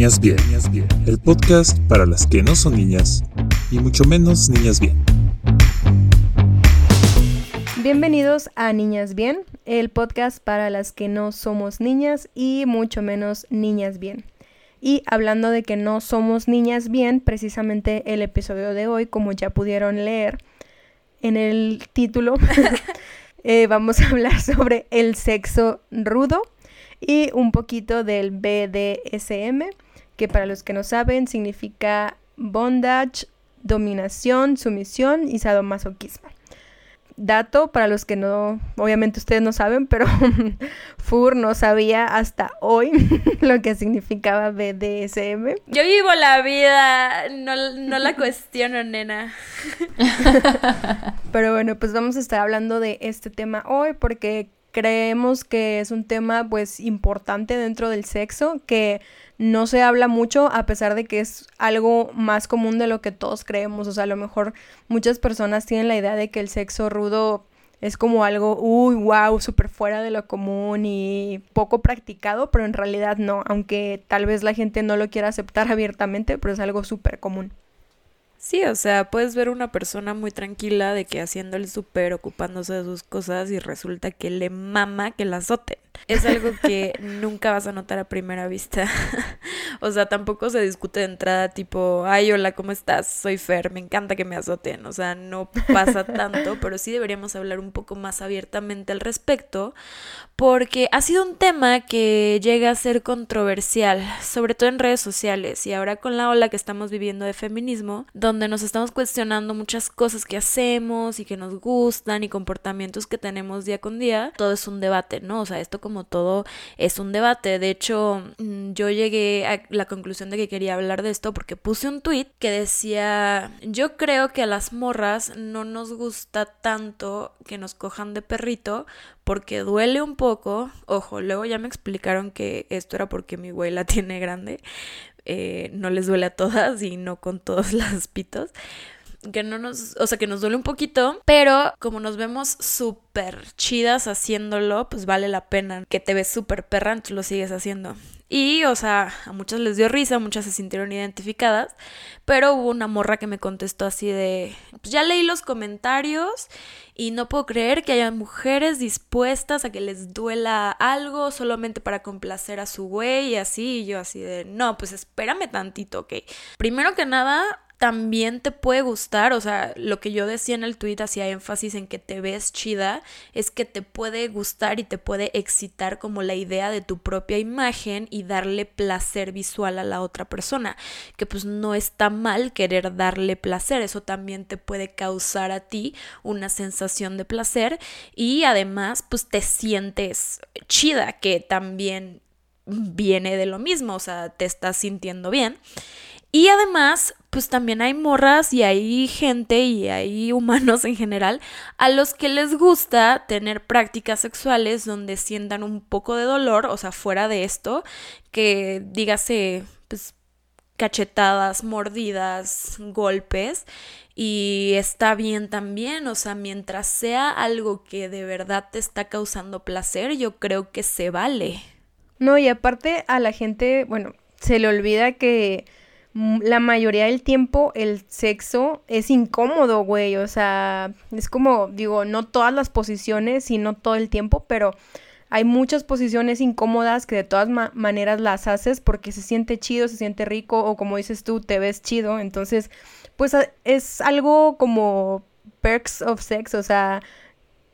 Niñas Bien, el podcast para las que no son niñas y mucho menos niñas bien. Bienvenidos a Niñas Bien, el podcast para las que no somos niñas y mucho menos niñas bien. Y hablando de que no somos niñas bien, precisamente el episodio de hoy, como ya pudieron leer en el título, eh, vamos a hablar sobre el sexo rudo y un poquito del BDSM, que para los que no saben significa bondage, dominación, sumisión y sadomasoquismo. Dato para los que no, obviamente ustedes no saben, pero Fur no sabía hasta hoy lo que significaba BDSM. Yo vivo la vida, no, no la cuestiono, nena. pero bueno, pues vamos a estar hablando de este tema hoy porque creemos que es un tema pues importante dentro del sexo que no se habla mucho a pesar de que es algo más común de lo que todos creemos. O sea, a lo mejor muchas personas tienen la idea de que el sexo rudo es como algo, uy, wow, súper fuera de lo común y poco practicado, pero en realidad no, aunque tal vez la gente no lo quiera aceptar abiertamente, pero es algo súper común. Sí, o sea, puedes ver una persona muy tranquila de que haciendo el súper, ocupándose de sus cosas y resulta que le mama que la azoten. Es algo que nunca vas a notar a primera vista. o sea, tampoco se discute de entrada tipo, ay, hola, ¿cómo estás? Soy Fer, me encanta que me azoten. O sea, no pasa tanto, pero sí deberíamos hablar un poco más abiertamente al respecto, porque ha sido un tema que llega a ser controversial, sobre todo en redes sociales y ahora con la ola que estamos viviendo de feminismo, donde nos estamos cuestionando muchas cosas que hacemos y que nos gustan y comportamientos que tenemos día con día, todo es un debate, ¿no? O sea, esto como todo es un debate. De hecho, mm, yo llegué a la conclusión de que quería hablar de esto porque puse un tweet que decía, yo creo que a las morras no nos gusta tanto que nos cojan de perrito porque duele un poco. Ojo, luego ya me explicaron que esto era porque mi güey la tiene grande. Eh, no les duele a todas y no con todos los pitos que no nos, o sea, que nos duele un poquito, pero como nos vemos súper chidas haciéndolo, pues vale la pena que te ves súper perra, entonces lo sigues haciendo. Y, o sea, a muchas les dio risa, muchas se sintieron identificadas, pero hubo una morra que me contestó así de, pues ya leí los comentarios y no puedo creer que haya mujeres dispuestas a que les duela algo solamente para complacer a su güey y así, y yo así de, no, pues espérame tantito, ok. Primero que nada, también te puede gustar, o sea, lo que yo decía en el tweet hacía énfasis en que te ves chida, es que te puede gustar y te puede excitar como la idea de tu propia imagen y darle placer visual a la otra persona, que pues no está mal querer darle placer, eso también te puede causar a ti una sensación de placer y además pues te sientes chida, que también viene de lo mismo, o sea, te estás sintiendo bien. Y además, pues también hay morras y hay gente y hay humanos en general a los que les gusta tener prácticas sexuales donde sientan un poco de dolor, o sea, fuera de esto, que dígase, pues cachetadas, mordidas, golpes y está bien también, o sea, mientras sea algo que de verdad te está causando placer, yo creo que se vale. No, y aparte a la gente, bueno, se le olvida que la mayoría del tiempo el sexo es incómodo, güey. O sea, es como, digo, no todas las posiciones y no todo el tiempo, pero hay muchas posiciones incómodas que de todas maneras las haces porque se siente chido, se siente rico o como dices tú, te ves chido. Entonces, pues es algo como perks of sex, o sea,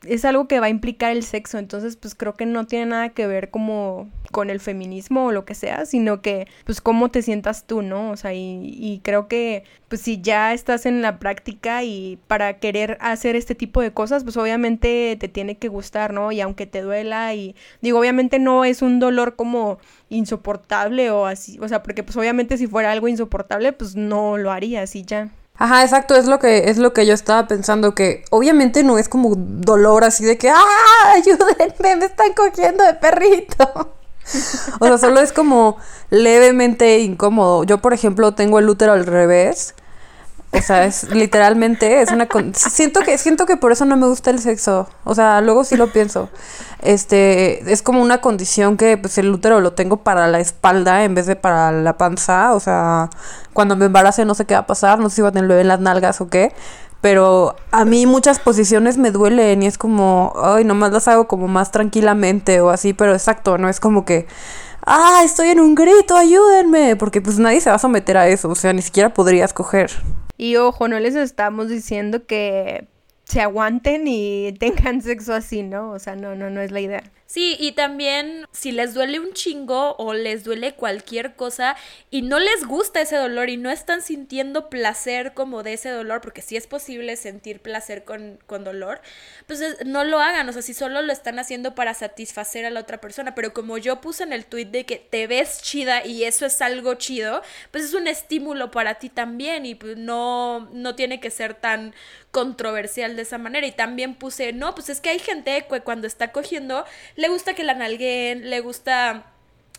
es algo que va a implicar el sexo, entonces pues creo que no tiene nada que ver como con el feminismo o lo que sea, sino que pues cómo te sientas tú, ¿no? O sea, y, creo que pues si ya estás en la práctica y para querer hacer este tipo de cosas, pues obviamente te tiene que gustar, ¿no? Y aunque te duela y digo, obviamente no es un dolor como insoportable o así, o sea, porque pues obviamente si fuera algo insoportable, pues no lo haría así ya. Ajá, exacto, es lo que es lo que yo estaba pensando que obviamente no es como dolor así de que ah, ayúdenme, me están cogiendo de perrito. o sea, solo es como levemente incómodo. Yo, por ejemplo, tengo el útero al revés. O sea, es literalmente, es una... Siento que, siento que por eso no me gusta el sexo. O sea, luego sí lo pienso. Este, es como una condición que pues el útero lo tengo para la espalda en vez de para la panza. O sea, cuando me embarace no sé qué va a pasar, no sé si va a tener el bebé en las nalgas o qué. Pero a mí muchas posiciones me duelen y es como, ay, nomás las hago como más tranquilamente o así, pero exacto, no es como que, ah, estoy en un grito, ayúdenme, porque pues nadie se va a someter a eso, o sea, ni siquiera podrías coger. Y ojo, no les estamos diciendo que se aguanten y tengan sexo así, ¿no? O sea, no, no, no es la idea. Sí, y también si les duele un chingo o les duele cualquier cosa y no les gusta ese dolor y no están sintiendo placer como de ese dolor, porque sí es posible sentir placer con, con dolor, pues es- no lo hagan, o sea, si solo lo están haciendo para satisfacer a la otra persona, pero como yo puse en el tweet de que te ves chida y eso es algo chido, pues es un estímulo para ti también y pues no, no tiene que ser tan controversial de esa manera. Y también puse, no, pues es que hay gente que cuando está cogiendo le gusta que la nalguen, le gusta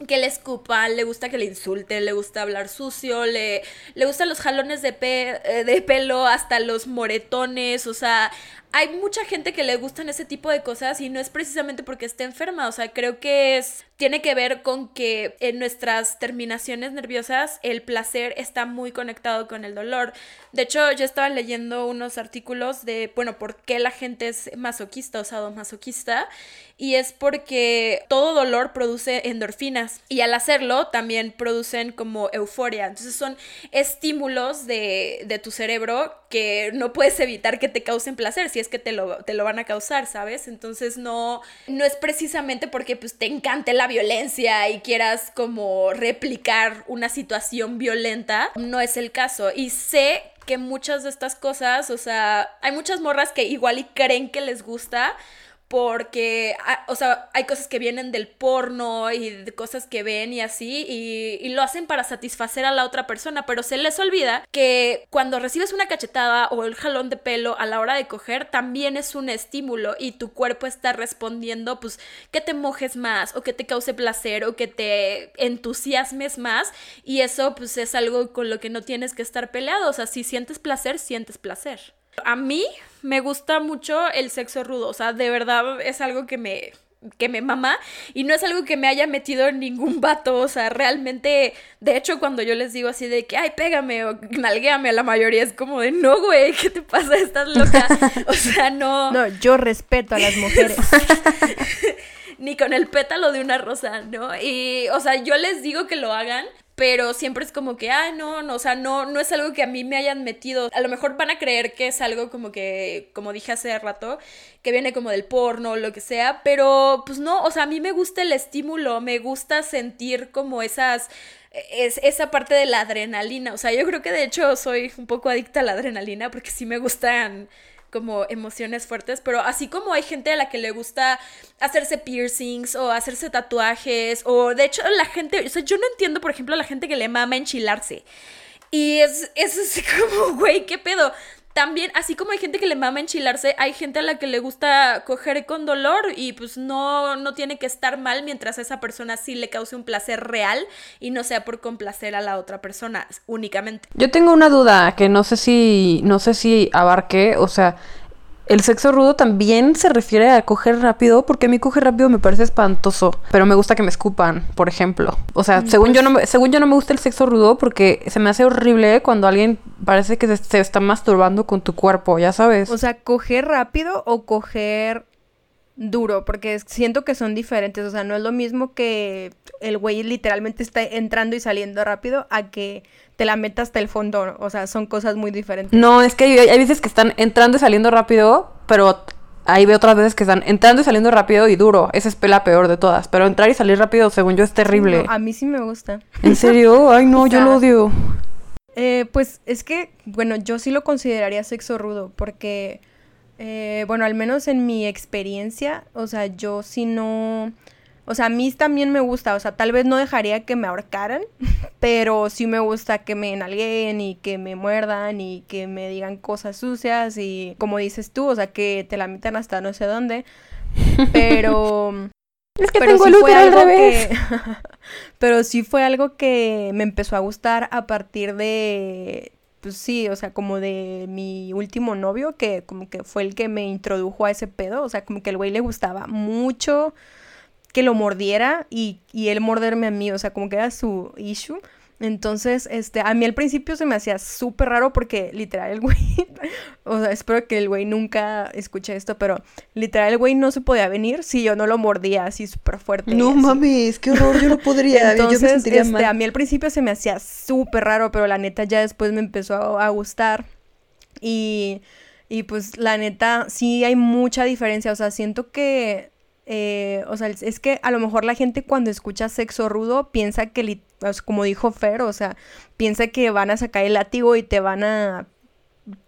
que le escupan, le gusta que le insulten, le gusta hablar sucio, le, le gustan los jalones de, pe- eh, de pelo, hasta los moretones, o sea, hay mucha gente que le gustan ese tipo de cosas y no es precisamente porque esté enferma, o sea, creo que es tiene que ver con que en nuestras terminaciones nerviosas el placer está muy conectado con el dolor. De hecho, yo estaba leyendo unos artículos de, bueno, por qué la gente es masoquista o sadomasoquista y es porque todo dolor produce endorfinas y al hacerlo también producen como euforia. Entonces son estímulos de, de tu cerebro que no puedes evitar que te causen placer si es que te lo, te lo van a causar, ¿sabes? Entonces no, no es precisamente porque pues te encante la violencia y quieras como replicar una situación violenta, no es el caso. Y sé que muchas de estas cosas, o sea, hay muchas morras que igual y creen que les gusta, porque, ah, o sea, hay cosas que vienen del porno y de cosas que ven y así, y, y lo hacen para satisfacer a la otra persona, pero se les olvida que cuando recibes una cachetada o el jalón de pelo a la hora de coger, también es un estímulo y tu cuerpo está respondiendo, pues, que te mojes más o que te cause placer o que te entusiasmes más, y eso, pues, es algo con lo que no tienes que estar peleado, o sea, si sientes placer, sientes placer. A mí me gusta mucho el sexo rudo, o sea, de verdad es algo que me que me mama y no es algo que me haya metido en ningún vato, o sea, realmente, de hecho, cuando yo les digo así de que, ay, pégame o nalguéame a la mayoría es como de, no, güey, ¿qué te pasa? Estás loca, o sea, no, No, yo respeto a las mujeres. ni con el pétalo de una rosa, ¿no? Y, o sea, yo les digo que lo hagan, pero siempre es como que, ah, no, no, o sea, no, no es algo que a mí me hayan metido. A lo mejor van a creer que es algo como que, como dije hace rato, que viene como del porno o lo que sea, pero pues no, o sea, a mí me gusta el estímulo, me gusta sentir como esas es esa parte de la adrenalina. O sea, yo creo que de hecho soy un poco adicta a la adrenalina porque sí me gustan como emociones fuertes, pero así como hay gente a la que le gusta hacerse piercings o hacerse tatuajes o de hecho la gente, o sea, yo no entiendo por ejemplo a la gente que le mama enchilarse. Y es, es así como, güey, ¿qué pedo? También, así como hay gente que le mama enchilarse, hay gente a la que le gusta coger con dolor y pues no, no tiene que estar mal mientras a esa persona sí le cause un placer real y no sea por complacer a la otra persona únicamente. Yo tengo una duda que no sé si, no sé si abarque, o sea, el sexo rudo también se refiere a coger rápido, porque a mí coger rápido me parece espantoso, pero me gusta que me escupan, por ejemplo. O sea, según yo no me, según yo no me gusta el sexo rudo porque se me hace horrible cuando alguien parece que se, se está masturbando con tu cuerpo, ya sabes. O sea, coger rápido o coger duro, porque siento que son diferentes, o sea, no es lo mismo que el güey literalmente está entrando y saliendo rápido a que te la meta hasta el fondo, o sea, son cosas muy diferentes. No, es que hay, hay veces que están entrando y saliendo rápido, pero ahí veo otras veces que están entrando y saliendo rápido y duro. Esa es la peor de todas. Pero entrar y salir rápido, según yo, es terrible. No, a mí sí me gusta. ¿En serio? Ay, no, O yo lo odio. Eh, pues es que, bueno, yo sí lo consideraría sexo rudo, porque, eh, bueno, al menos en mi experiencia, o sea, yo sí no, o sea, a mí también me gusta, o sea, tal vez no dejaría que me ahorcaran, pero sí me gusta que me nalguen y que me muerdan y que me digan cosas sucias y, como dices tú, o sea, que te la metan hasta no sé dónde, pero... Es que pero tengo sí fue al revés. que pero sí fue algo que me empezó a gustar a partir de pues sí, o sea, como de mi último novio, que como que fue el que me introdujo a ese pedo, o sea, como que el güey le gustaba mucho que lo mordiera y, y él morderme a mí, o sea, como que era su issue. Entonces, este, a mí al principio se me hacía súper raro porque literal el güey, o sea, espero que el güey nunca escuche esto, pero literal el güey no se podía venir si yo no lo mordía así súper fuerte. No así. mames, qué horror, yo no podría, Entonces, yo me sentiría este, mal. a mí al principio se me hacía súper raro, pero la neta ya después me empezó a, a gustar. Y, y pues la neta sí hay mucha diferencia, o sea, siento que... eh, o sea, es que a lo mejor la gente cuando escucha sexo rudo piensa que, como dijo Fer, o sea, piensa que van a sacar el látigo y te van a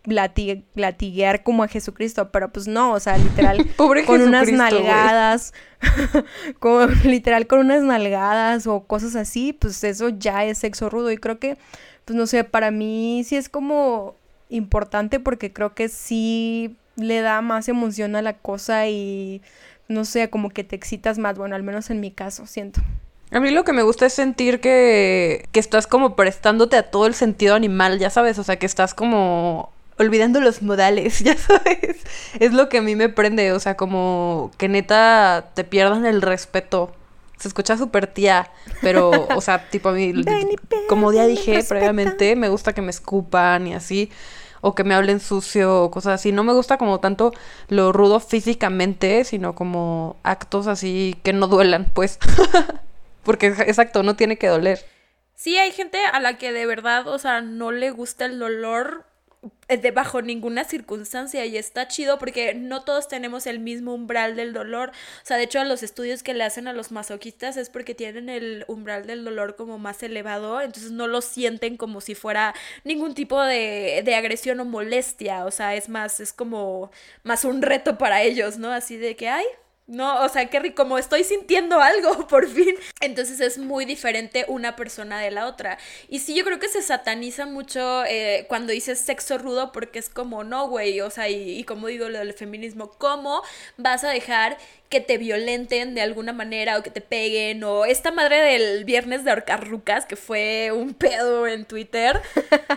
lati- latiguear como a Jesucristo, pero pues no, o sea, literal, Pobre con unas nalgadas, como literal con unas nalgadas o cosas así, pues eso ya es sexo rudo. Y creo que, pues no sé, para mí sí es como importante porque creo que sí le da más emoción a la cosa y no sé, como que te excitas más, bueno, al menos en mi caso, siento. A mí lo que me gusta es sentir que, que estás como prestándote a todo el sentido animal, ya sabes, o sea, que estás como olvidando los modales, ya sabes. Es lo que a mí me prende, o sea, como que neta te pierdan el respeto. Se escucha súper tía, pero, o sea, tipo a mí, como ya dije previamente, me gusta que me escupan y así, o que me hablen sucio o cosas así. No me gusta como tanto lo rudo físicamente, sino como actos así que no duelan, pues. Porque, exacto, no tiene que doler. Sí, hay gente a la que de verdad, o sea, no le gusta el dolor de bajo ninguna circunstancia y está chido porque no todos tenemos el mismo umbral del dolor. O sea, de hecho, los estudios que le hacen a los masoquistas es porque tienen el umbral del dolor como más elevado, entonces no lo sienten como si fuera ningún tipo de, de agresión o molestia. O sea, es más, es como más un reto para ellos, ¿no? Así de que, ay, no, o sea, qué rico, como estoy sintiendo algo por fin. Entonces es muy diferente una persona de la otra. Y sí, yo creo que se sataniza mucho eh, cuando dices sexo rudo porque es como, no, güey, o sea, y, y como digo lo del feminismo, ¿cómo vas a dejar que te violenten de alguna manera o que te peguen o esta madre del viernes de ahorcar rucas que fue un pedo en Twitter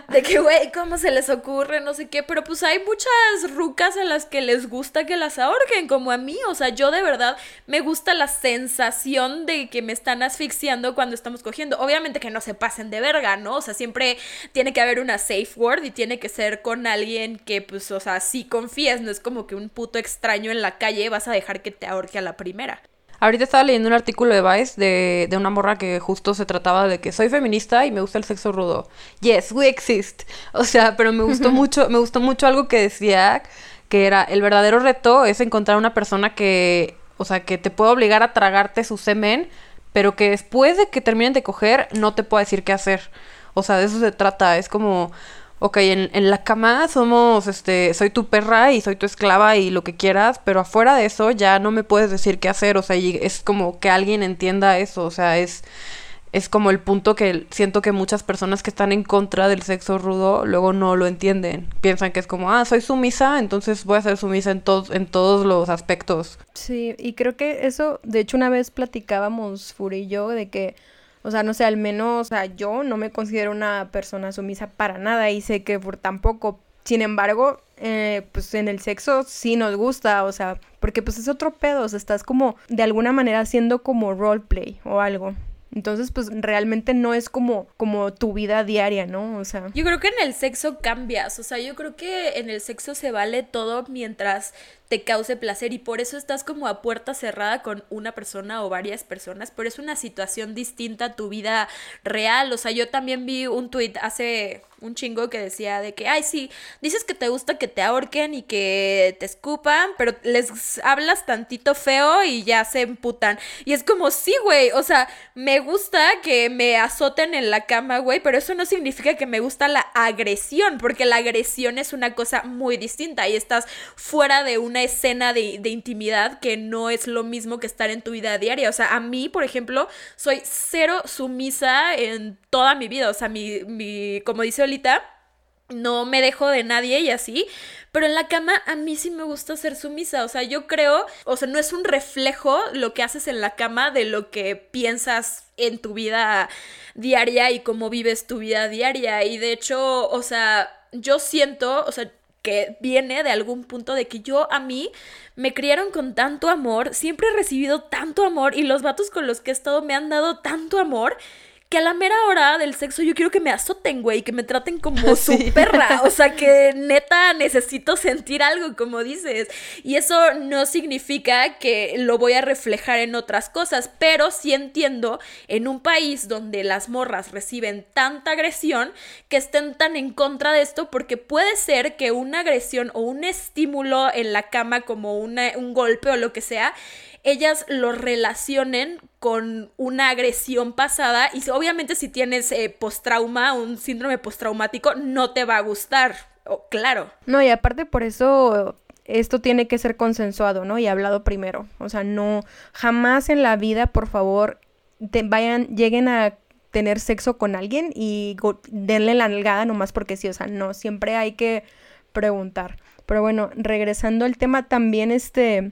de que güey cómo se les ocurre no sé qué pero pues hay muchas rucas a las que les gusta que las ahorquen como a mí o sea yo de verdad me gusta la sensación de que me están asfixiando cuando estamos cogiendo. Obviamente que no se pasen de verga no o sea siempre tiene que haber una safe word y tiene que ser con alguien que pues o sea sí confíes no es como que un puto extraño en la calle vas a dejar que te ahorque a la primera Ahorita estaba leyendo un artículo de Vice de, de una morra que justo se trataba de que soy feminista y me gusta el sexo rudo. Yes, we exist. O sea, pero me gustó mucho, me gustó mucho algo que decía que era el verdadero reto es encontrar una persona que, o sea, que te pueda obligar a tragarte su semen, pero que después de que terminen de coger no te pueda decir qué hacer. O sea, de eso se trata. Es como, ok, en, en la cama somos, este, soy tu perra y soy tu esclava y lo que quieras, pero afuera de eso ya no me puedes decir qué hacer. O sea, y es como que alguien entienda eso. O sea, es, es como el punto que siento que muchas personas que están en contra del sexo rudo luego no lo entienden. Piensan que es como, ah, soy sumisa, entonces voy a ser sumisa en, todos en todos los aspectos. Sí, y creo que eso, de hecho una vez platicábamos Furi y yo de que, o sea, no sé, al menos, o sea, yo no me considero una persona sumisa para nada y sé que por tampoco, sin embargo, eh, pues en el sexo sí nos gusta, o sea, porque pues es otro pedo, o sea, estás como de alguna manera haciendo como roleplay o algo. Entonces, pues realmente no es como, como tu vida diaria, ¿no? O sea. Yo creo que en el sexo cambias, o sea, yo creo que en el sexo se vale todo mientras te cause placer y por eso estás como a puerta cerrada con una persona o varias personas, pero es una situación distinta a tu vida real, o sea, yo también vi un tweet hace un chingo que decía de que, ay, sí, dices que te gusta que te ahorquen y que te escupan, pero les hablas tantito feo y ya se emputan. Y es como, sí, güey, o sea, me gusta que me azoten en la cama, güey, pero eso no significa que me gusta la agresión, porque la agresión es una cosa muy distinta y estás fuera de una escena de, de, intimidad que no es lo mismo que estar en tu vida diaria. O sea, a mí, por ejemplo, soy cero sumisa en toda mi vida. O sea, mi, mi como dice Olita, no me dejo de nadie y así, pero en la cama a mí sí me gusta ser sumisa, o sea, yo creo, o sea, no es un reflejo lo que haces en la cama de lo que piensas en tu vida diaria y cómo vives tu vida diaria y de hecho, o sea, yo siento, o sea, que viene de algún punto de que yo a mí me criaron con tanto amor, siempre he recibido tanto amor y los vatos con los que he estado me han dado tanto amor que a la mera hora del sexo yo quiero que me azoten, güey, que me traten como su perra. O sea, que neta necesito sentir algo, como dices. Y eso no significa que lo voy a reflejar en otras cosas, pero sí entiendo en un país donde las morras reciben tanta agresión que estén tan en contra de esto, porque puede ser que una agresión o un estímulo en la cama, como un golpe o lo que sea, ellas lo relacionen con una agresión pasada y obviamente si tienes eh, postrauma, un síndrome postraumático, no te va a gustar, claro. No, y aparte por eso esto tiene que ser consensuado, ¿no? Y hablado primero. O sea, no, jamás en la vida, por favor, te vayan, lleguen a tener sexo con alguien y denle la nalgada nomás porque sí, o sea, no, siempre hay que preguntar. Pero bueno, regresando al tema también, este,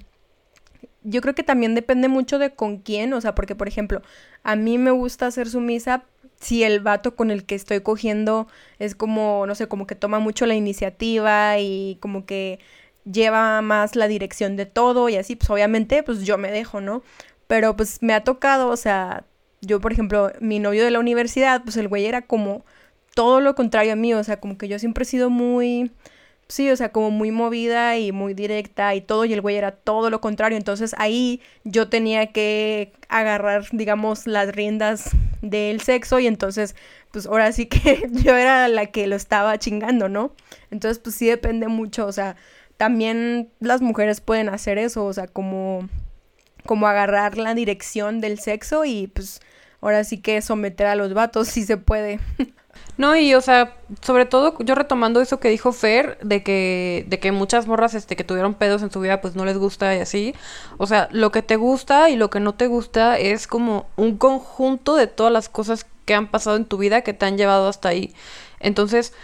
yo creo que también depende mucho de con quién, o sea, porque por ejemplo, a mí me gusta hacer sumisa si el vato con el que estoy cogiendo es como, no sé, como que toma mucho la iniciativa y como que lleva más la dirección de todo y así, pues obviamente, pues yo me dejo, ¿no? Pero pues me ha tocado, o sea, yo por ejemplo, mi novio de la universidad, pues el güey era como todo lo contrario a mí, o sea, como que yo siempre he sido muy Sí, o sea, como muy movida y muy directa y todo, y el güey era todo lo contrario. Entonces ahí yo tenía que agarrar, digamos, las riendas del sexo y entonces, pues ahora sí que yo era la que lo estaba chingando, ¿no? Entonces, pues sí depende mucho, o sea, también las mujeres pueden hacer eso, o sea, como, como agarrar la dirección del sexo y pues ahora sí que someter a los vatos si se puede. No, y o sea, sobre todo yo retomando eso que dijo Fer, de que, de que muchas morras este, que tuvieron pedos en su vida, pues no les gusta y así. O sea, lo que te gusta y lo que no te gusta es como un conjunto de todas las cosas que han pasado en tu vida que te han llevado hasta ahí. Entonces,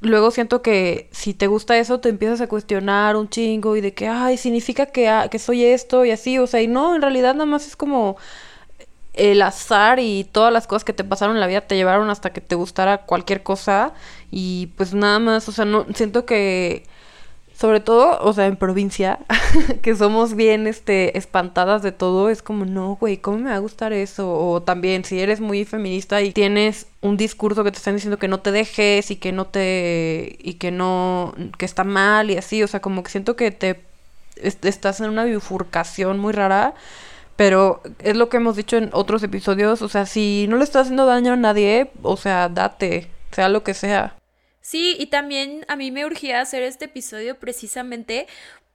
luego siento que si te gusta eso, te empiezas a cuestionar un chingo y de que, ay, significa que, que soy esto y así. O sea, y no, en realidad nada más es como el azar y todas las cosas que te pasaron en la vida te llevaron hasta que te gustara cualquier cosa y pues nada más, o sea, no siento que sobre todo, o sea, en provincia, que somos bien este espantadas de todo, es como, no, güey, ¿cómo me va a gustar eso? O también si eres muy feminista y tienes un discurso que te están diciendo que no te dejes y que no te y que no que está mal y así, o sea, como que siento que te estás en una bifurcación muy rara pero es lo que hemos dicho en otros episodios, o sea, si no le estás haciendo daño a nadie, o sea, date, sea lo que sea. Sí, y también a mí me urgía hacer este episodio precisamente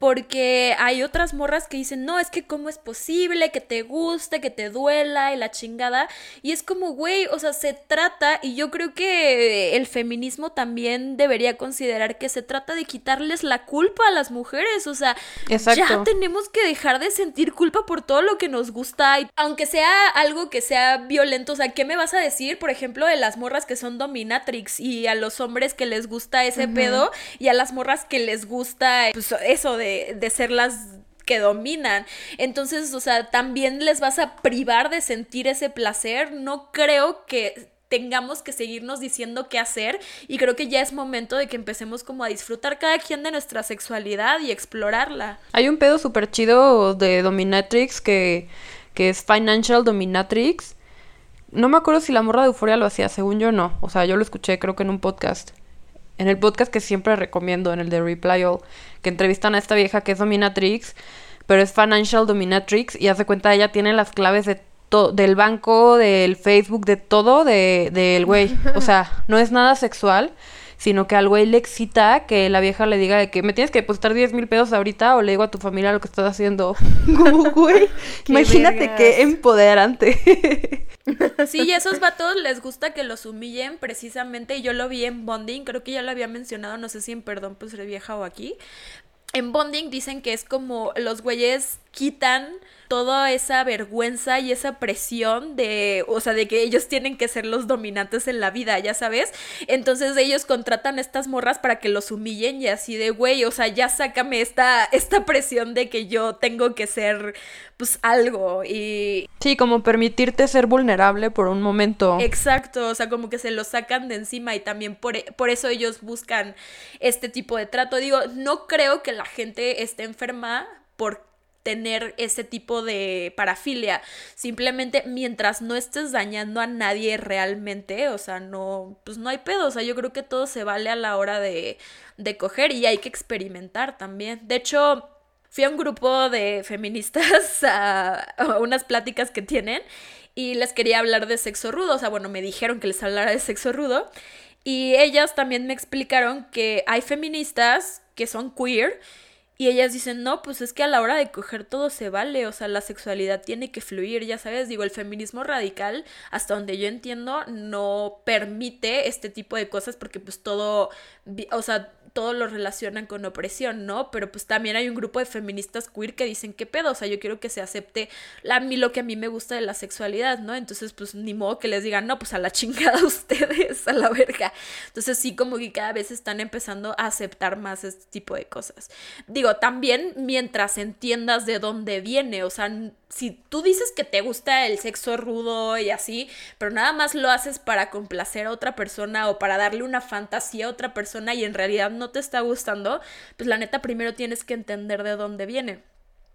porque hay otras morras que dicen, no, es que cómo es posible que te guste, que te duela y la chingada. Y es como, güey, o sea, se trata, y yo creo que el feminismo también debería considerar que se trata de quitarles la culpa a las mujeres. O sea, ya tenemos que dejar de sentir culpa por todo lo que nos gusta. Y aunque sea algo que sea violento, o sea, ¿qué me vas a decir, por ejemplo, de las morras que son dominatrix y a los hombres que les gusta ese pedo y a las morras que les gusta, pues, eso de de, ser las que dominan. Entonces, o sea, también les vas a privar de sentir ese placer. No creo que tengamos que seguirnos diciendo qué hacer y creo que ya es momento de que empecemos como a disfrutar cada quien de nuestra sexualidad y explorarla. Hay un pedo súper chido de Dominatrix que, que es Financial Dominatrix. No me acuerdo si la morra de Euforia lo hacía, según yo no. O sea, yo lo escuché creo que en un podcast en el podcast que siempre recomiendo, en el de Reply All, que entrevistan a esta vieja que es Dominatrix, pero es Financial Dominatrix y hace cuenta ella tiene las claves de del banco, del Facebook, de todo del de, güey. O sea, no es nada sexual, sino que al güey le excita que la vieja le diga de que me tienes que depositar 10 mil pesos ahorita o le digo a tu familia lo que estás haciendo. güey, imagínate qué empoderante. Sí, y a esos vatos les gusta que los humillen precisamente. Y yo lo vi en Bonding, creo que ya lo había mencionado, no sé si en Perdón, pues vieja o aquí. En Bonding dicen que es como los güeyes quitan toda esa vergüenza y esa presión de, o sea, de que ellos tienen que ser los dominantes en la vida, ya sabes. Entonces ellos contratan a estas morras para que los humillen y así de, güey, o sea, ya sácame esta, esta presión de que yo tengo que ser, pues, algo y... Sí, como permitirte ser vulnerable por un momento. Exacto, o sea, como que se lo sacan de encima y también por, por eso ellos buscan este tipo de trato. Digo, no creo que la gente esté enferma por tener ese tipo de parafilia. Simplemente mientras no estés dañando a nadie realmente, o sea, no, pues no hay pedo. O sea, yo creo que todo se vale a la hora de, de coger y hay que experimentar también. De hecho, fui a un grupo de feministas a, a unas pláticas que tienen y les quería hablar de sexo rudo. O sea, bueno, me dijeron que les hablara de sexo rudo. Y ellas también me explicaron que hay feministas que son queer y ellas dicen, no, pues es que a la hora de coger todo se vale, o sea, la sexualidad tiene que fluir, ya sabes, digo, el feminismo radical, hasta donde yo entiendo, no permite este tipo de cosas porque pues todo, o sea, todo lo relacionan con opresión, ¿no? Pero pues también hay un grupo de feministas queer que dicen, ¿qué pedo? O sea, yo quiero que se acepte a mí lo que a mí me gusta de la sexualidad, ¿no? Entonces, pues ni modo que les digan, no, pues a la chingada ustedes, a la verga. Entonces, sí, como que cada vez están empezando a aceptar más este tipo de cosas. Digo, también mientras entiendas de dónde viene, o sea, si tú dices que te gusta el sexo rudo y así, pero nada más lo haces para complacer a otra persona o para darle una fantasía a otra persona y en realidad te está gustando, pues la neta primero tienes que entender de dónde viene.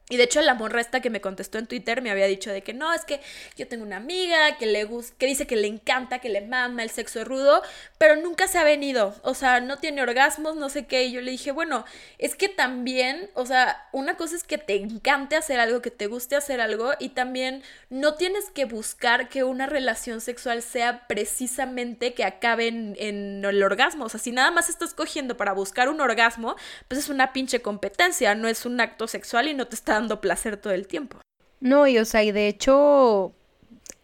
Y de hecho la morra esta que me contestó en Twitter me había dicho de que no, es que yo tengo una amiga que le gusta, que dice que le encanta, que le mama el sexo rudo, pero nunca se ha venido, o sea, no tiene orgasmos, no sé qué, y yo le dije, bueno, es que también, o sea, una cosa es que te encante hacer algo, que te guste hacer algo, y también no tienes que buscar que una relación sexual sea precisamente que acabe en, en el orgasmo, o sea, si nada más estás cogiendo para buscar un orgasmo, pues es una pinche competencia, no es un acto sexual y no te está dando placer todo el tiempo. No, y o sea, y de hecho,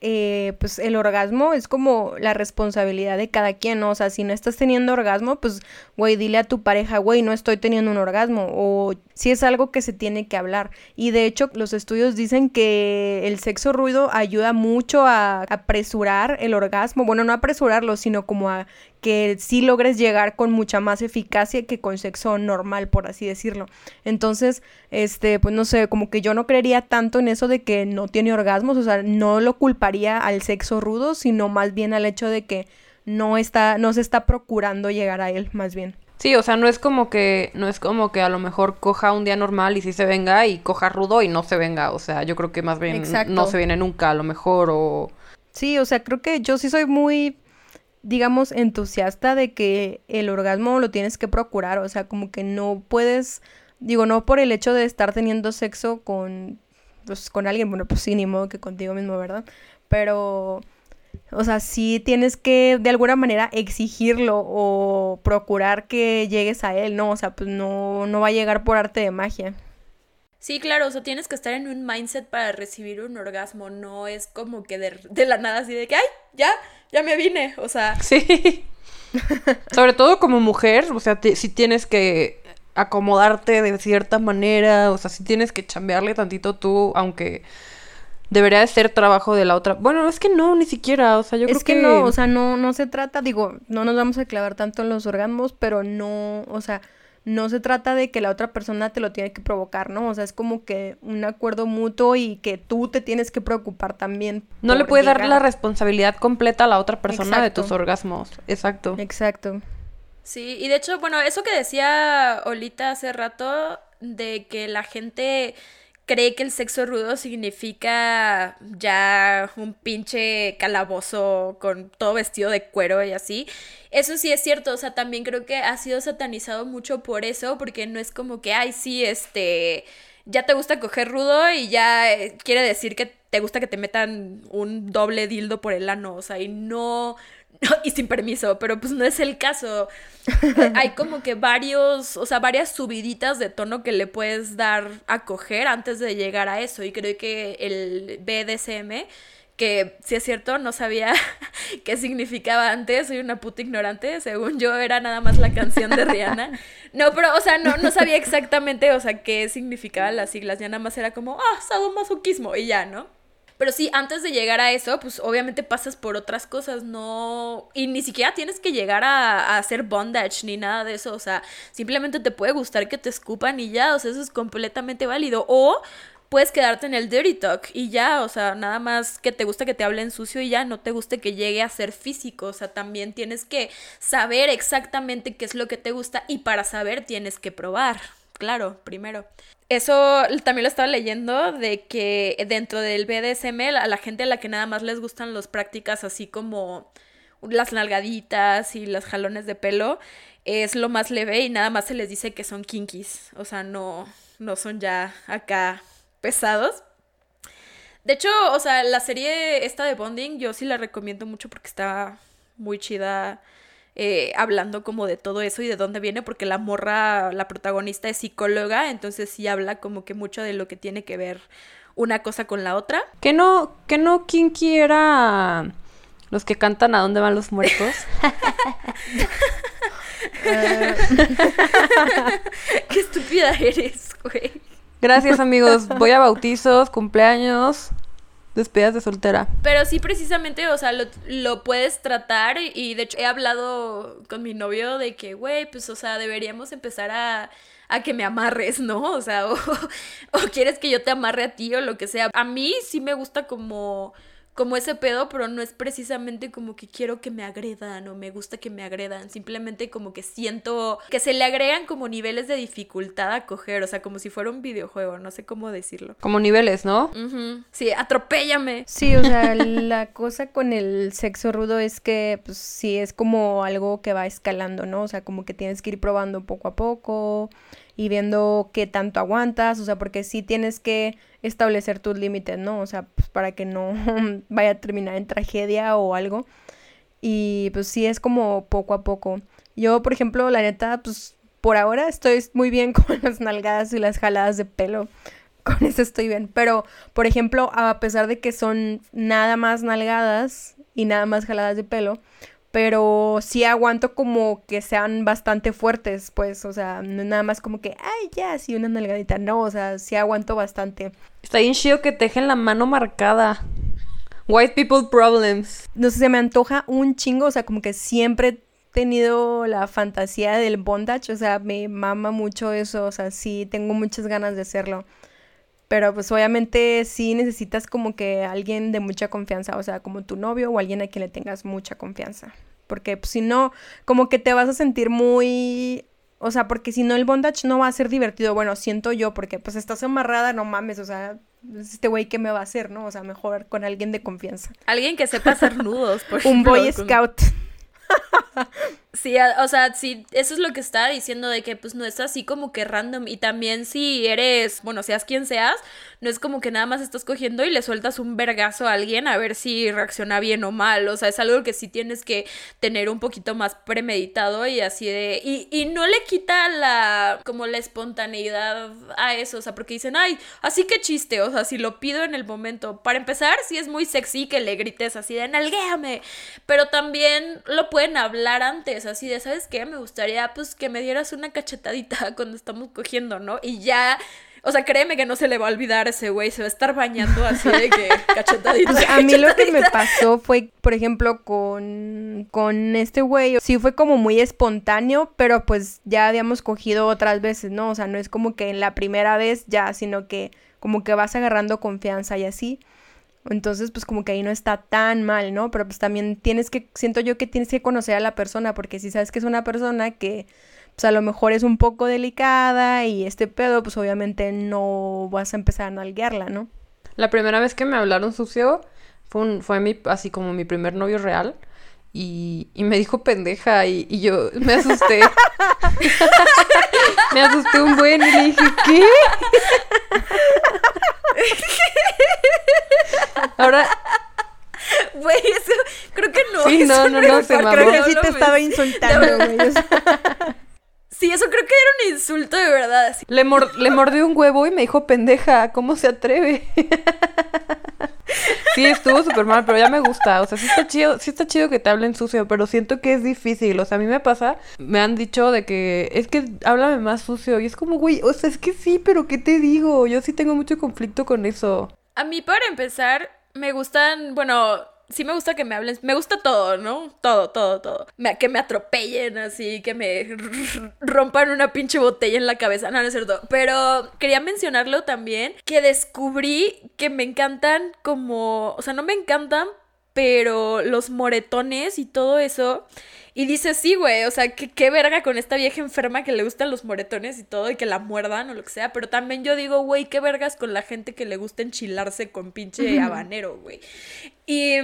eh, pues el orgasmo es como la responsabilidad de cada quien, ¿no? O sea, si no estás teniendo orgasmo, pues, güey, dile a tu pareja, güey, no estoy teniendo un orgasmo, o si es algo que se tiene que hablar. Y de hecho, los estudios dicen que el sexo ruido ayuda mucho a apresurar el orgasmo, bueno, no apresurarlo, sino como a que sí logres llegar con mucha más eficacia que con sexo normal, por así decirlo. Entonces, este, pues no sé, como que yo no creería tanto en eso de que no tiene orgasmos, o sea, no lo culparía al sexo rudo, sino más bien al hecho de que no está, no se está procurando llegar a él, más bien. Sí, o sea, no es como que, no es como que a lo mejor coja un día normal y sí se venga y coja rudo y no se venga. O sea, yo creo que más bien no se viene nunca, a lo mejor, o. Sí, o sea, creo que yo sí soy muy digamos, entusiasta de que el orgasmo lo tienes que procurar, o sea, como que no puedes, digo, no por el hecho de estar teniendo sexo con, pues, con alguien, bueno, pues sí, ni modo que contigo mismo, ¿verdad? Pero, o sea, sí tienes que de alguna manera exigirlo o procurar que llegues a él, ¿no? O sea, pues no, no va a llegar por arte de magia. Sí, claro, o sea, tienes que estar en un mindset para recibir un orgasmo, no es como que de, de la nada así de que, ay, ya, ya me vine, o sea. Sí. Sobre todo como mujer, o sea, si tienes que acomodarte de cierta manera, o sea, si tienes que chambearle tantito tú, aunque debería de ser trabajo de la otra. Bueno, es que no, ni siquiera, o sea, yo creo que... Es que no, o sea, no, no se trata, digo, no nos vamos a clavar tanto en los orgasmos, pero no, o sea no se trata de que la otra persona te lo tiene que provocar, ¿no? O sea, es como que un acuerdo mutuo y que tú te tienes que preocupar también. No le puedes dar la responsabilidad completa a la otra persona de tus orgasmos. Exacto. Exacto. Sí, y de hecho, bueno, eso que decía Olita hace rato de que la gente cree que el sexo rudo significa ya un pinche calabozo con todo vestido de cuero y así. Eso sí es cierto, o sea, también creo que ha sido satanizado mucho por eso, porque no es como que, ay, sí, este, ya te gusta coger rudo y ya eh, quiere decir que te gusta que te metan un doble dildo por el ano, o sea, y no, y sin permiso, pero pues no es el caso. Hay como que varios, o sea, varias subiditas de tono que le puedes dar a coger antes de llegar a eso. Y creo que el BDSM, que si es cierto, no sabía qué significaba antes, soy una puta ignorante, según yo era nada más la canción de Rihanna. No, pero, o sea, no, no sabía exactamente, o sea, qué significaban las siglas, ya nada más era como, ah, sadomasoquismo, y ya, ¿no? Pero sí, antes de llegar a eso, pues obviamente pasas por otras cosas, no... Y ni siquiera tienes que llegar a, hacer bondage ni nada de eso, o sea, simplemente te puede gustar que te escupan y ya, o sea, eso es completamente válido. O puedes quedarte en el dirty talk y ya, o sea, nada más que te gusta que te hablen sucio y ya, no te guste que llegue a ser físico, o sea, también tienes que saber exactamente qué es lo que te gusta y para saber tienes que probar, claro, primero. Eso también lo estaba leyendo de que dentro del BDSM a la gente a la que nada más les gustan las prácticas así como las nalgaditas y los jalones de pelo es lo más leve y nada más se les dice que son kinkies, o sea, no no son ya acá pesados. De hecho, o sea, la serie esta de Bonding yo sí la recomiendo mucho porque está muy chida eh, hablando como de todo eso y de dónde viene, porque la morra, la protagonista es psicóloga, entonces sí habla como que mucho de lo que tiene que ver una cosa con la otra. Que no, que no Kinky era los que cantan a dónde van los muertos. Qué estúpida eres, güey. Gracias amigos, voy a bautizos, cumpleaños, despedidas de soltera. Pero sí, precisamente, o sea, lo, lo puedes tratar y de hecho he hablado con mi novio de que, güey, pues, o sea, deberíamos empezar a, a que me amarres, ¿no? O sea, o, o quieres que yo te amarre a ti o lo que sea. A mí sí me gusta como como ese pedo, pero no es precisamente como que quiero que me agredan o me gusta que me agredan, simplemente como que siento que se le agregan como niveles de dificultad a coger, o sea, como si fuera un videojuego, no sé cómo decirlo. Como niveles, ¿no? Sí, atropéllame. Sí, o sea, la cosa con el sexo rudo es que, pues sí, es como algo que va escalando, ¿no? O sea, como que tienes que ir probando poco a poco y viendo qué tanto aguantas, o sea, porque sí tienes que establecer tus límites, ¿no? O sea, pues para que no vaya a terminar en tragedia o algo. Y pues sí es como poco a poco. Yo, por ejemplo, la neta, pues por ahora estoy muy bien con las nalgadas y las jaladas de pelo. Con eso estoy bien. Pero, por ejemplo, a pesar de que son nada más nalgadas y nada más jaladas de pelo, pero sí aguanto como que sean bastante fuertes, pues, o sea, no nada más como que, ay, ya, sí, una nalgadita, no, o sea, sí aguanto bastante. Está bien chido que te dejen la mano marcada. White people problems. No sé, se me antoja un chingo, o sea, como que siempre he tenido la fantasía del bondage, o sea, me mama mucho eso, o sea, sí, tengo muchas ganas de hacerlo. Pero pues obviamente sí necesitas como que alguien de mucha confianza, o sea, como tu novio o alguien a quien le tengas mucha confianza. Porque pues, si no, como que te vas a sentir muy... O sea, porque si no el bondage no va a ser divertido. Bueno, siento yo, porque pues estás amarrada, no mames, o sea, este güey qué me va a hacer, ¿no? O sea, mejor con alguien de confianza. Alguien que sepa hacer nudos, por Un boy scout. Sí, o sea, sí, eso es lo que estaba diciendo de que pues no es así como que random y también si eres, bueno, seas quien seas, no es como que nada más estás cogiendo y le sueltas un vergazo a alguien a ver si reacciona bien o mal, o sea, es algo que sí tienes que tener un poquito más premeditado y así de, y, y no le quita la, como la espontaneidad a eso, o sea, porque dicen, ay, así que chiste, o sea, si lo pido en el momento, para empezar, sí es muy sexy que le grites así de, nalguéame, pero también lo pueden hablar antes, así de, ¿sabes qué? Me gustaría pues que me dieras una cachetadita cuando estamos cogiendo, ¿no? Y ya, o sea, créeme que no se le va a olvidar ese güey, se va a estar bañando así de que cachetadita. a mí lo que me pasó fue, por ejemplo, con, con este güey, sí fue como muy espontáneo, pero pues ya habíamos cogido otras veces, ¿no? O sea, no es como que en la primera vez ya, sino que como que vas agarrando confianza y así. Entonces, pues como que ahí no está tan mal, ¿no? Pero pues también tienes que, siento yo que tienes que conocer a la persona, porque si sabes que es una persona que, pues a lo mejor es un poco delicada y este pedo, pues obviamente no vas a empezar a nalguearla, ¿no? La primera vez que me hablaron sucio fue, un, fue mi, así como mi primer novio real. Y, y me dijo pendeja y, y yo me asusté. me asusté un buen y le dije, ¿qué? Ahora. Güey, eso creo que no. Sí, no, no, no, se mamó. Creo que sí te estaba insultando, güey. Sí, eso creo que era un insulto de verdad. Le, mor le mordió un huevo y me dijo pendeja, ¿cómo se atreve? Sí, estuvo súper mal, pero ya me gusta. O sea, sí está chido, sí está chido que te hablen sucio, pero siento que es difícil. O sea, a mí me pasa, me han dicho de que es que háblame más sucio. Y es como, güey, o sea, es que sí, pero ¿qué te digo? Yo sí tengo mucho conflicto con eso. A mí, para empezar, me gustan, bueno, sí me gusta que me hablen, me gusta todo, ¿no? Todo, todo, todo. Me- que me atropellen así, que me rompan una pinche botella en la cabeza, no, no es cierto. Pero quería mencionarlo también, que descubrí que me encantan como, o sea, no me encantan, pero los moretones y todo eso. Y dices, sí, güey, o sea, que qué verga con esta vieja enferma que le gustan los moretones y todo y que la muerdan o lo que sea. Pero también yo digo, güey, qué vergas con la gente que le gusta enchilarse con pinche habanero, güey. Y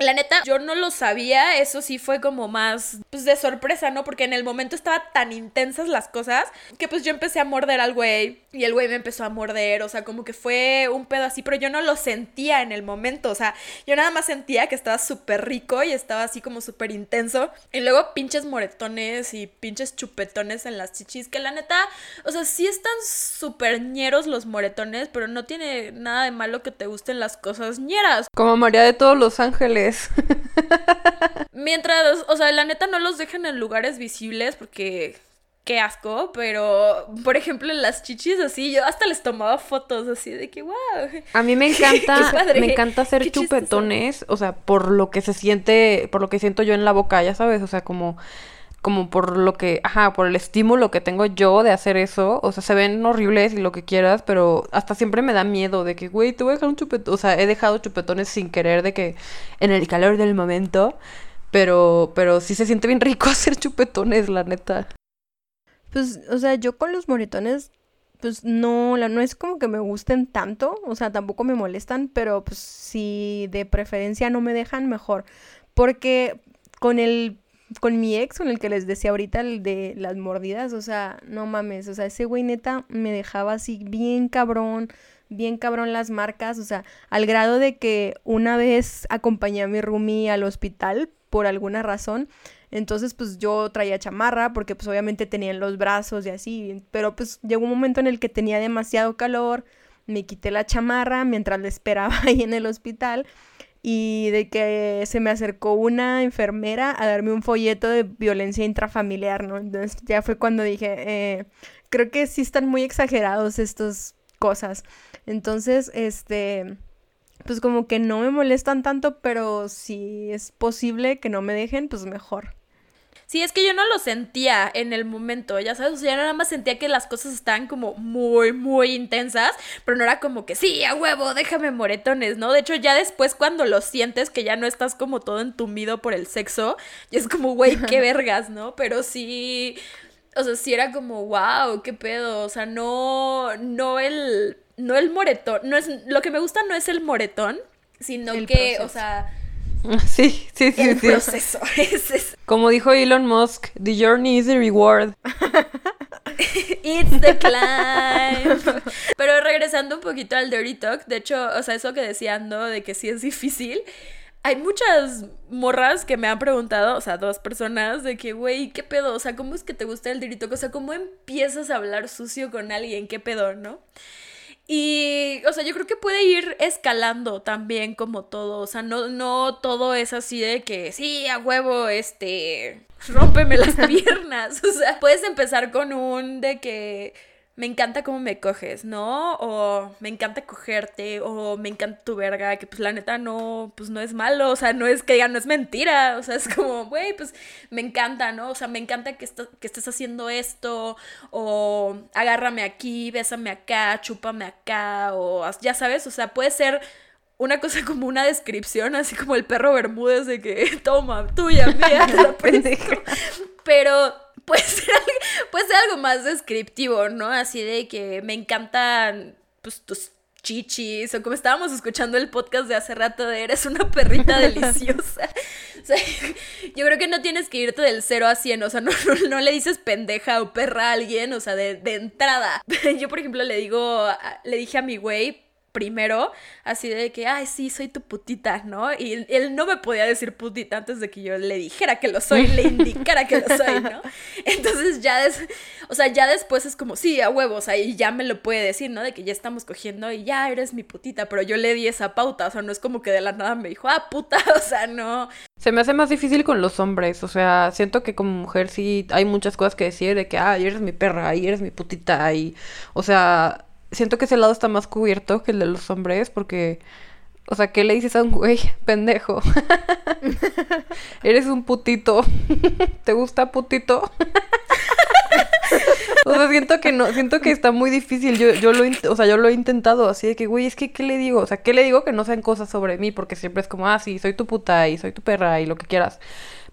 la neta, yo no lo sabía, eso sí fue como más pues, de sorpresa, ¿no? Porque en el momento estaba tan intensas las cosas que pues yo empecé a morder al güey y el güey me empezó a morder, o sea, como que fue un pedo así, pero yo no lo sentía en el momento, o sea, yo nada más sentía que estaba súper rico y estaba así como súper intenso. Y luego pinches moretones y pinches chupetones en las chichis, que la neta, o sea, sí están súper ñeros los moretones, pero no tiene nada de malo que te gusten las cosas ñeras. Como María de todos los ángeles. Mientras, o sea, la neta no los dejan en lugares visibles porque qué asco, pero por ejemplo las chichis así, yo hasta les tomaba fotos así de que wow. A mí me encanta, padre. me encanta hacer chistoso. chupetones, o sea, por lo que se siente, por lo que siento yo en la boca, ya sabes, o sea, como, como por lo que, ajá, por el estímulo que tengo yo de hacer eso, o sea, se ven horribles y lo que quieras, pero hasta siempre me da miedo de que, güey, te voy a dejar un chupetón, o sea, he dejado chupetones sin querer de que en el calor del momento, pero, pero sí se siente bien rico hacer chupetones, la neta. Pues, o sea, yo con los moretones, pues no, la, no es como que me gusten tanto, o sea, tampoco me molestan, pero pues si de preferencia no me dejan, mejor. Porque con el, con mi ex, con el que les decía ahorita, el de las mordidas, o sea, no mames, o sea, ese güey neta me dejaba así bien cabrón, bien cabrón las marcas, o sea, al grado de que una vez acompañé a mi roomie al hospital por alguna razón. Entonces, pues yo traía chamarra porque pues obviamente tenía en los brazos y así, pero pues llegó un momento en el que tenía demasiado calor, me quité la chamarra mientras le esperaba ahí en el hospital y de que se me acercó una enfermera a darme un folleto de violencia intrafamiliar, ¿no? Entonces ya fue cuando dije, eh, creo que sí están muy exagerados estas cosas. Entonces, este, pues como que no me molestan tanto, pero si es posible que no me dejen, pues mejor. Sí, es que yo no lo sentía en el momento, ya sabes, o sea, yo nada más sentía que las cosas estaban como muy, muy intensas, pero no era como que, sí, a huevo, déjame moretones, ¿no? De hecho, ya después cuando lo sientes, que ya no estás como todo entumido por el sexo, y es como, güey, qué vergas, ¿no? Pero sí, o sea, sí era como, wow, qué pedo, o sea, no, no el, no el moretón, no es, lo que me gusta no es el moretón, sino El que, o sea, Sí, sí, sí, el sí. proceso, es Como dijo Elon Musk, the journey is the reward. It's the climb. Pero regresando un poquito al Dirty Talk, de hecho, o sea, eso que decía Ando de que sí es difícil. Hay muchas morras que me han preguntado, o sea, dos personas, de que, güey, ¿qué pedo? O sea, ¿cómo es que te gusta el Dirty Talk? O sea, ¿cómo empiezas a hablar sucio con alguien? ¿Qué pedo, no? Y, o sea, yo creo que puede ir escalando también como todo. O sea, no, no todo es así de que, sí, a huevo, este, rómpeme las piernas. O sea, puedes empezar con un de que me encanta cómo me coges, ¿no? O me encanta cogerte, o me encanta tu verga, que pues la neta no, pues no es malo, o sea, no es que digan, no es mentira, o sea, es como, güey, pues me encanta, ¿no? O sea, me encanta que, est- que estés haciendo esto, o agárrame aquí, bésame acá, chúpame acá, o ya sabes, o sea, puede ser una cosa como una descripción, así como el perro Bermúdez de que, toma, tuya, mía, te la. Pero puede ser, algo- puede ser algo más descriptivo, ¿no? Así de que me encantan, pues, tus chichis, o como estábamos escuchando el podcast de hace rato de eres una perrita deliciosa. O sea, yo creo que no tienes que irte del 0 a 100, o sea, no, no, no le dices pendeja o perra a alguien, o sea, de, de entrada. Yo, por ejemplo, le digo, le dije a mi güey, primero, así de que, ay, sí, soy tu putita, ¿no? Y él no me podía decir putita antes de que yo le dijera que lo soy, le indicara que lo soy, ¿no? Entonces ya, o sea, ya después es como, sí, a huevos, ahí ya me lo puede decir, ¿no? De que ya estamos cogiendo y ya eres mi putita, pero yo le di esa pauta, o sea, no es como que de la nada me dijo, ah, puta, o sea, no. Se me hace más difícil con los hombres, o sea, siento que como mujer sí hay muchas cosas que decir de que, ah, eres mi perra, y eres mi putita, y, o sea siento que ese lado está más cubierto que el de los hombres porque, o sea, ¿qué le dices a un güey? Pendejo. Eres un putito. ¿Te gusta putito? o sea, siento que no, siento que está muy difícil. Yo, yo lo, o sea, yo lo he intentado así de que, güey, es que, ¿qué le digo? O sea, ¿qué le digo que no sean cosas sobre mí? Porque siempre es como, ah, sí, soy tu puta y soy tu perra y lo que quieras.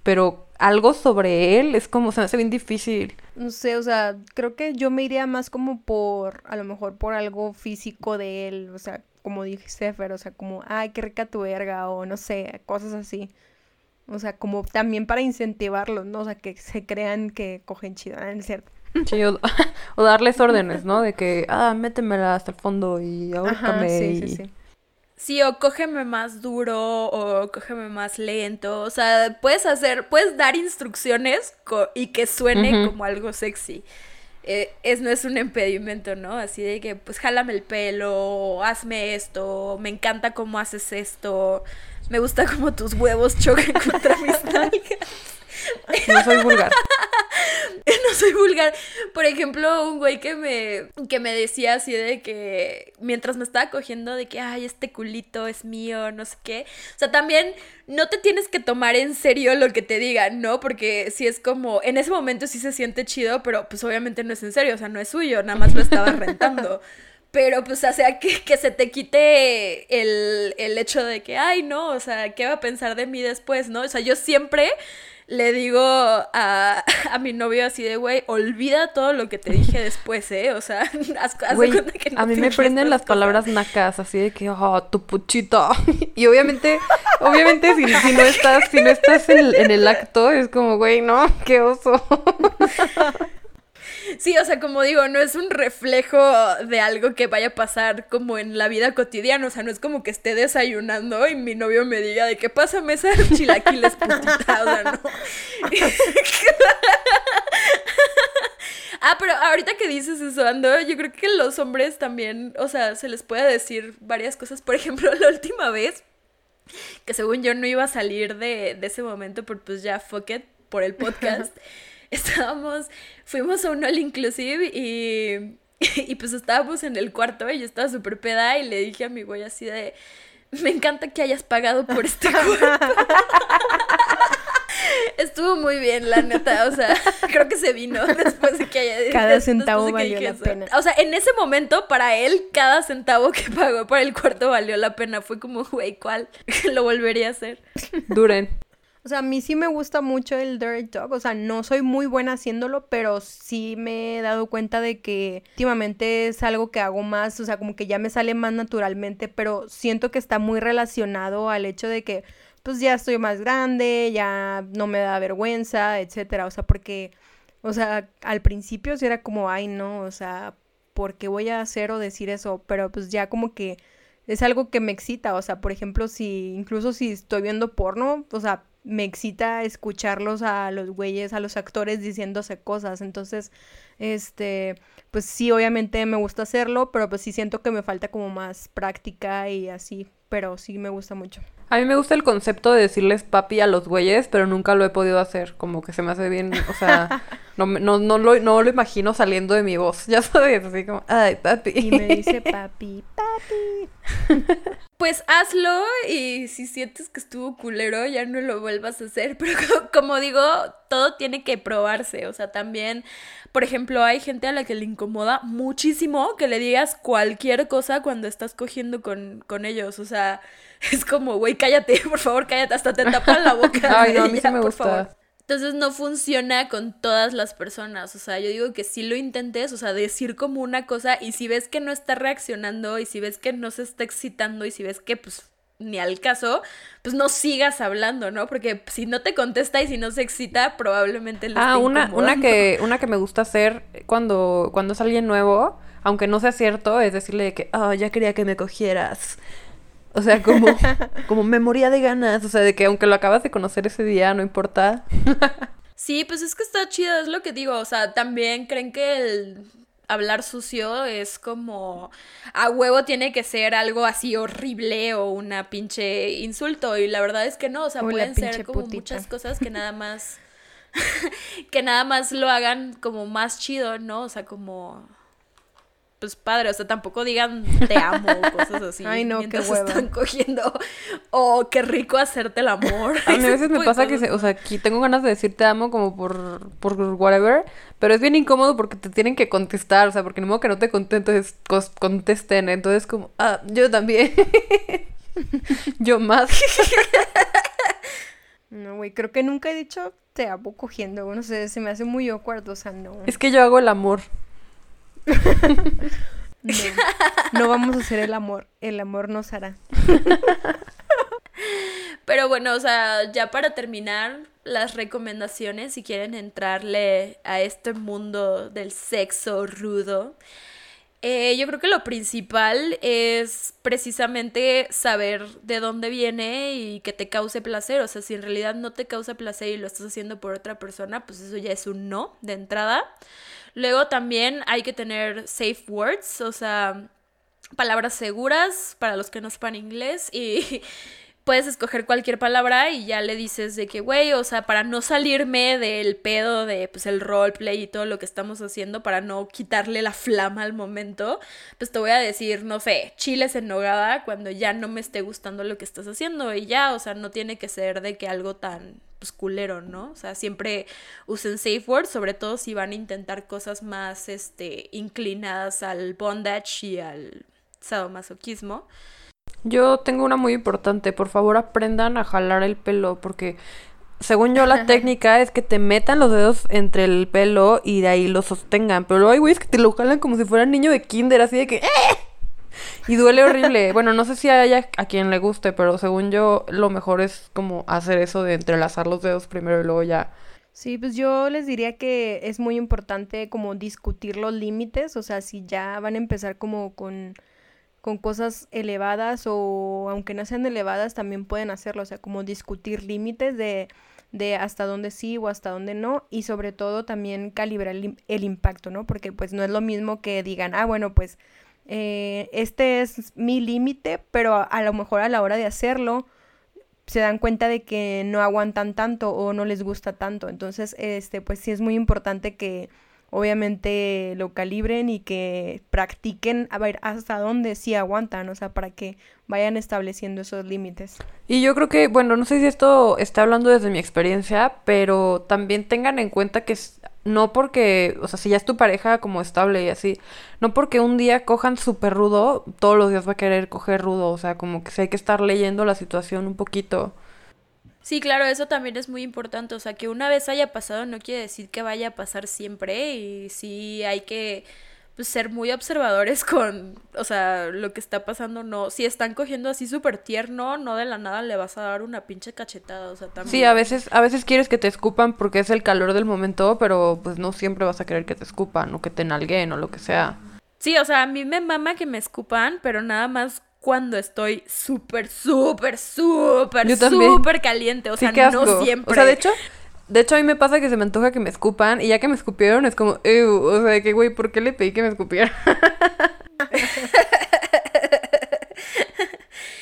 Pero algo sobre él es como, se me hace bien difícil. No sé, o sea, creo que yo me iría más como por, a lo mejor por algo físico de él, o sea, como dije Fer, o sea, como, ay, qué rica tu verga, o no sé, cosas así. O sea, como también para incentivarlos, ¿no? O sea, que se crean que cogen chido, ¿no? cierto? Sí, o, darles órdenes, ¿no? De que, ah, métemela hasta el fondo y ahórcame. Sí, sí, sí. Sí, o cógeme más duro o cógeme más lento. O sea, puedes hacer, puedes dar instrucciones y que suene como algo sexy. Eh, es, no es un impedimento, ¿no? Así de que, pues, jálame el pelo, hazme esto, me encanta cómo haces esto, me gusta cómo tus huevos chocan contra mis nalgas. No soy vulgar. no soy vulgar. Por ejemplo, un güey que me, que me decía así de que mientras me estaba cogiendo de que, ay, este culito es mío, no sé qué. O sea, también no te tienes que tomar en serio lo que te digan, ¿no? Porque si es como, en ese momento sí se siente chido, pero pues obviamente no es en serio, o sea, no es suyo, nada más lo estaba rentando. Pero pues, o sea, que, que se te quite el, el hecho de que, ay, no, o sea, ¿qué va a pensar de mí después, no? O sea, yo siempre le digo a, a mi novio así de, güey, olvida todo lo que te dije después, ¿eh? O sea, haz, cuenta que no A mí me prenden las palabras nacas, así de que, oh, tu puchito. y obviamente, obviamente si, si, no estás, si no estás en, en el acto, es como, güey, no, qué oso. Sí, o sea, como digo, no es un reflejo de algo que vaya a pasar como en la vida cotidiana. O sea, no es como que esté desayunando y mi novio me diga de que pásame esa chilaquiles putita. O sea, no. ah, pero ahorita que dices eso, Ando, yo creo que los hombres también, o sea, se les puede decir varias cosas. Por ejemplo, la última vez, que según yo no iba a salir de, de ese momento, pero pues ya fuck it, por el podcast. estábamos, fuimos a un all inclusive y, y pues estábamos en el cuarto y yo estaba súper peda y le dije a mi güey así de, me encanta que hayas pagado por este cuarto. Estuvo muy bien, la neta, o sea, creo que se vino después de que haya... Cada centavo valió la pena. O sea, en ese momento, para él, cada centavo que pagó por el cuarto valió la pena. Fue como, güey, ¿cuál? Lo volvería a hacer. Duren. O sea, a mí sí me gusta mucho el Dirty Talk. O sea, no soy muy buena haciéndolo, pero sí me he dado cuenta de que últimamente es algo que hago más. O sea, como que ya me sale más naturalmente, pero siento que está muy relacionado al hecho de que, pues ya estoy más grande, ya no me da vergüenza, etcétera. O sea, porque, o sea, al principio sí era como, ay, no, o sea, ¿por qué voy a hacer o decir eso? Pero pues ya como que es algo que me excita, o sea, por ejemplo, si incluso si estoy viendo porno, o sea, me excita escucharlos a los güeyes, a los actores diciéndose cosas. Entonces, este, pues sí, obviamente me gusta hacerlo, pero pues sí siento que me falta como más práctica y así, pero sí me gusta mucho. A mí me gusta el concepto de decirles papi a los güeyes, pero nunca lo he podido hacer. Como que se me hace bien, o sea, no, no, no, lo, no lo imagino saliendo de mi voz. Ya sabes, así como, ay, papi. Y me dice papi, papi. Pues hazlo y si sientes que estuvo culero, ya no lo vuelvas a hacer. Pero como digo, todo tiene que probarse. O sea, también, por ejemplo, hay gente a la que le incomoda muchísimo que le digas cualquier cosa cuando estás cogiendo con, con ellos. O sea, es como, güey, cállate, por favor, cállate, hasta te tapan la boca. Ay, no, a mí sí me gusta. Entonces no funciona con todas las personas. O sea, yo digo que si lo intentes, o sea, decir como una cosa y si ves que no está reaccionando y si ves que no se está excitando y si ves que pues ni al caso, pues no sigas hablando, ¿no? Porque si no te contesta y si no se excita, probablemente le Ah, una, una que una que me gusta hacer cuando cuando es alguien nuevo, aunque no sea cierto, es decirle de que, oh, ya quería que me cogieras. O sea, como, como me moría de ganas. O sea, de que aunque lo acabas de conocer ese día, no importa. Sí, pues es que está chido, es lo que digo. O sea, también creen que el hablar sucio es como a huevo tiene que ser algo así horrible o una pinche insulto. Y la verdad es que no, o sea, O pueden ser como putita. muchas cosas que nada más. que nada más lo hagan como más chido, ¿no? O sea, como. Pues padre, o sea, tampoco digan te amo o cosas así. Ay, no, qué mientras hueva. están cogiendo. O qué rico hacerte el amor. A mí a veces me de pasa que, se- o sea, aquí tengo ganas de decir te amo como por, por whatever, pero es bien incómodo porque te tienen que contestar, o sea, porque ni modo que no te contentes, contesten, entonces como, ah, yo también. yo más. No, güey, creo que nunca he dicho te amo cogiendo, no sé, se me hace muy awkward, o sea, no. Es que yo hago el amor. No, vamos a hacer el amor, el amor nos hará. Pero bueno, o sea, ya para terminar, las recomendaciones, si quieren entrarle a este mundo del sexo rudo, eh, yo creo que lo principal es precisamente saber de dónde viene y que te cause placer. O sea, si en realidad no te causa placer y lo estás haciendo por otra persona, pues eso ya es un no de entrada. Luego también hay que tener safe words, o sea, palabras seguras para los que no sepan inglés y puedes escoger cualquier palabra y ya le dices de que, güey, o sea, para no salirme del pedo de, pues, el roleplay y todo lo que estamos haciendo, para no quitarle la flama al momento, pues te voy a decir, no sé, chiles en nogada cuando ya no me esté gustando lo que estás haciendo y ya, o sea, no tiene que ser de que algo tan, pues, culero, ¿no? O sea, siempre usen safe words, sobre todo si van a intentar cosas más, este, inclinadas al bondage y al sadomasoquismo. Yo tengo una muy importante, por favor aprendan a jalar el pelo porque según yo la técnica es que te metan los dedos entre el pelo y de ahí lo sostengan, pero luego hay güeyes que te lo jalan como si fuera niño de kinder, así de que ¡eh! Y duele horrible. Bueno, no sé si haya a quien le guste, pero según yo lo mejor es como hacer eso de entrelazar los dedos primero y luego ya. Sí, pues yo les diría que es muy importante como discutir los límites, o sea, si ya van a empezar como con, con cosas elevadas o aunque no sean elevadas también pueden hacerlo, o sea, como discutir límites de, de hasta dónde sí o hasta dónde no y sobre todo también calibrar el, el impacto, ¿no? Porque pues no es lo mismo que digan, ah, bueno, pues eh, este es mi límite, pero a, a lo mejor a la hora de hacerlo se dan cuenta de que no aguantan tanto o no les gusta tanto. Entonces, este, pues sí es muy importante que obviamente lo calibren y que practiquen a ver hasta dónde sí aguantan, o sea, para que vayan estableciendo esos límites. Y yo creo que, bueno, no sé si esto está hablando desde mi experiencia, pero también tengan en cuenta que no porque, o sea, si ya es tu pareja como estable y así, no porque un día cojan súper rudo, todos los días va a querer coger rudo, o sea, como que sí hay que estar leyendo la situación un poquito. Sí, claro, eso también es muy importante. O sea, que una vez haya pasado no quiere decir que vaya a pasar siempre. Y sí hay que pues, ser muy observadores con, o sea, lo que está pasando. No, si están cogiendo así súper tierno, no de la nada le vas a dar una pinche cachetada. O sea, también. Sí, a veces, a veces quieres que te escupan porque es el calor del momento, pero pues no siempre vas a querer que te escupan o que te nalguen o lo que sea. Sí, o sea, a mí me mama que me escupan, pero nada más cuando estoy súper, súper, súper, súper caliente. O Sí, sea, no siempre. O sea, de hecho, de hecho a mí me pasa que se me antoja que me escupan y ya que me escupieron es como, "Ew", o sea, de que güey, ¿por qué le pedí que me escupiera?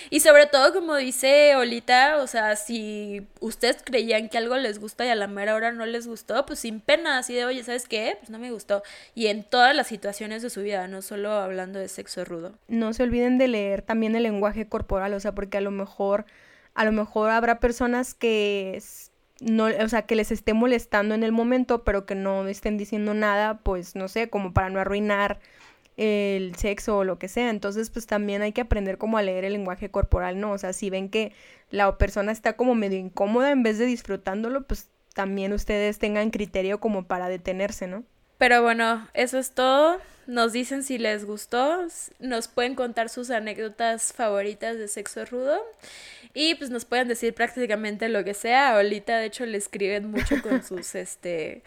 Y sobre todo, como dice Olita, o sea, si ustedes creían que algo les gusta y a la mera hora no les gustó, pues sin pena, así de, oye, ¿sabes qué? Pues no me gustó. Y en todas las situaciones de su vida, no solo hablando de sexo rudo. No se olviden de leer también el lenguaje corporal, o sea, porque a lo mejor, a lo mejor habrá personas que no, o sea, que les esté molestando en el momento, pero que no estén diciendo nada, pues no sé, como para no arruinar el sexo o lo que sea. Entonces, pues también hay que aprender como a leer el lenguaje corporal, ¿no? O sea, si ven que la persona está como medio incómoda en vez de disfrutándolo, pues también ustedes tengan criterio como para detenerse, ¿no? Pero bueno, eso es todo. Nos dicen si les gustó, nos pueden contar sus anécdotas favoritas de sexo rudo y pues nos pueden decir prácticamente lo que sea. A Olita, de hecho, le escriben mucho con sus, este,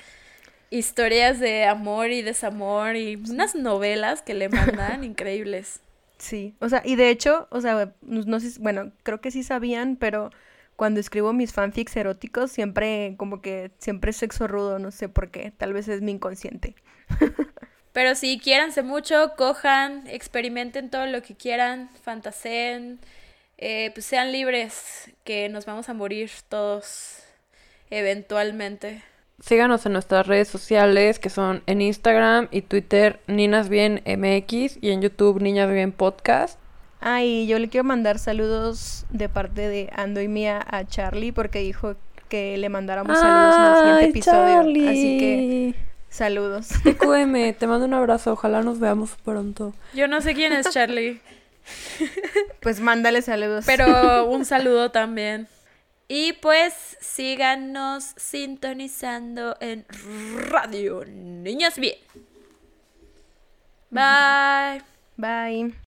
historias de amor y desamor y unas novelas que le mandan increíbles. Sí, o sea, y de hecho, o sea, no, no sé, bueno, creo que sí sabían, pero cuando escribo mis fanfics eróticos siempre como que siempre es sexo rudo, no sé por qué, tal vez es mi inconsciente. Pero sí, quiéranse mucho, cojan, experimenten todo lo que quieran, fantaseen, eh, pues sean libres, que nos vamos a morir todos eventualmente. Síganos en nuestras redes sociales que son en Instagram y Twitter Ninas Bien MX y en YouTube Niñas Bien Podcast. Ah, y yo le quiero mandar saludos de parte de Ando y Mía a Charlie porque dijo que le mandáramos saludos en el siguiente Ay, episodio. Así que saludos. TQM, te mando un abrazo, ojalá nos veamos pronto. Yo no sé quién es Charlie, Pues mándale saludos. pero un saludo también. Y pues síganos sintonizando en Radio Niñas Bien. Bye. Bye.